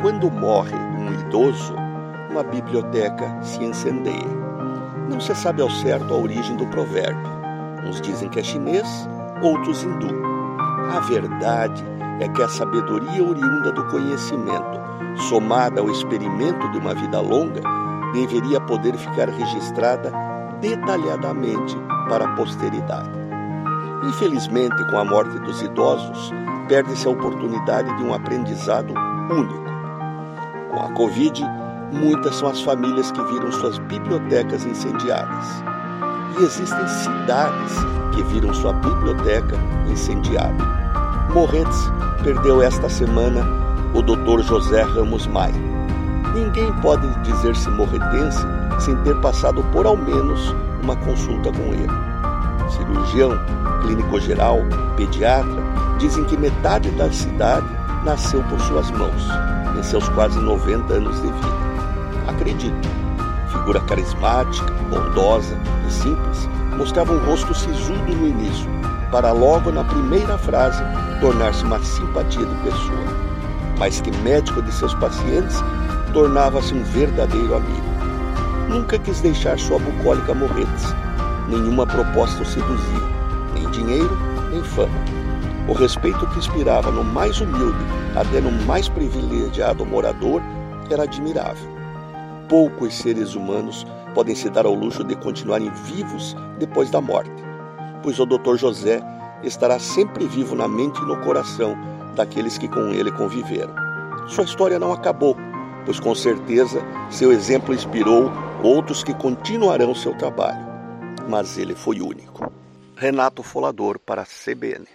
Quando morre um idoso, uma biblioteca se incendeia. Não se sabe ao certo a origem do provérbio. Uns dizem que é chinês, outros hindu. A verdade é que a sabedoria oriunda do conhecimento, somada ao experimento de uma vida longa, deveria poder ficar registrada detalhadamente para a posteridade. Infelizmente, com a morte dos idosos, perde-se a oportunidade de um aprendizado único. Com a Covid, muitas são as famílias que viram suas bibliotecas incendiadas. E existem cidades que viram sua biblioteca incendiada. Morretes perdeu esta semana o Dr. José Ramos Maia. Ninguém pode dizer-se morretense sem ter passado por ao menos uma consulta com ele. Cirurgião, clínico geral, pediatra, dizem que metade da cidade nasceu por suas mãos, em seus quase 90 anos de vida. Acredito. Figura carismática, bondosa e simples, mostrava um rosto sisudo no início, para logo na primeira frase tornar-se uma simpatia de pessoa. Mas que médico de seus pacientes, tornava-se um verdadeiro amigo. Nunca quis deixar sua bucólica morretes. Nenhuma proposta o seduzia, nem dinheiro, nem fama. O respeito que inspirava no mais humilde, até no mais privilegiado morador, era admirável. Poucos seres humanos podem se dar ao luxo de continuarem vivos depois da morte, pois o Dr. José estará sempre vivo na mente e no coração daqueles que com ele conviveram. Sua história não acabou, pois com certeza seu exemplo inspirou outros que continuarão seu trabalho. Mas ele foi único. Renato Folador para a CBN.